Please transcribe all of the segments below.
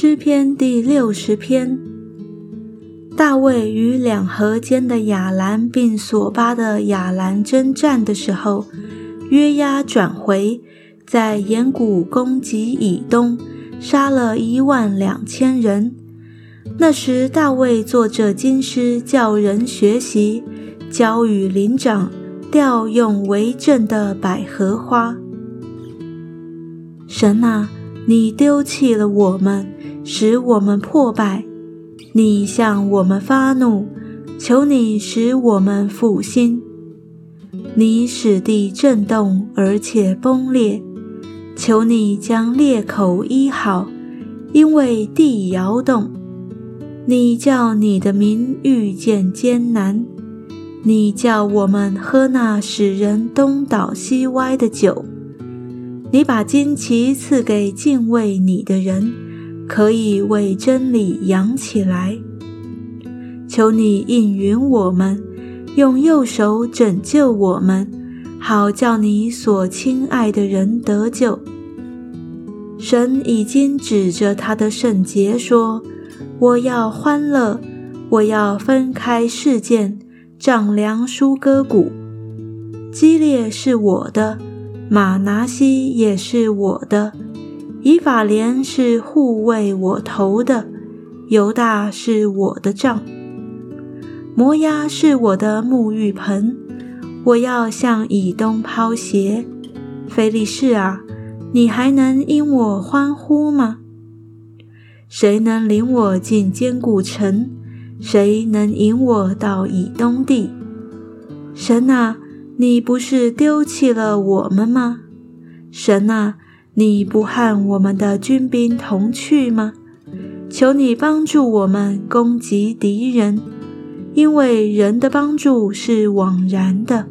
诗篇第六十篇。大卫与两河间的亚兰并索巴的亚兰征战的时候，约押转回，在岩谷攻击以东，杀了一万两千人。那时大卫作这经诗，叫人学习，交与灵长，调用为政的百合花。神啊，你丢弃了我们。使我们破败，你向我们发怒，求你使我们复兴。你使地震动而且崩裂，求你将裂口医好，因为地摇动。你叫你的民遇见艰难，你叫我们喝那使人东倒西歪的酒。你把旌旗赐给敬畏你的人。可以为真理扬起来，求你应允我们，用右手拯救我们，好叫你所亲爱的人得救。神已经指着他的圣洁说：“我要欢乐，我要分开事件，丈量舒歌谷。激烈是我的，马拿西也是我的。”以法莲是护卫我头的，犹大是我的杖，摩押是我的沐浴盆。我要向以东抛鞋。菲利士啊，你还能因我欢呼吗？谁能领我进坚固城？谁能引我到以东地？神啊，你不是丢弃了我们吗？神啊！你不和我们的军兵同去吗？求你帮助我们攻击敌人，因为人的帮助是枉然的。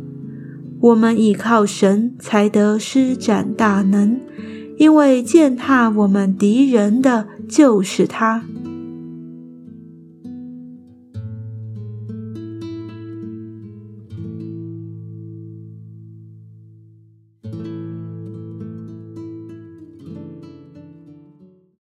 我们倚靠神才得施展大能，因为践踏我们敌人的就是他。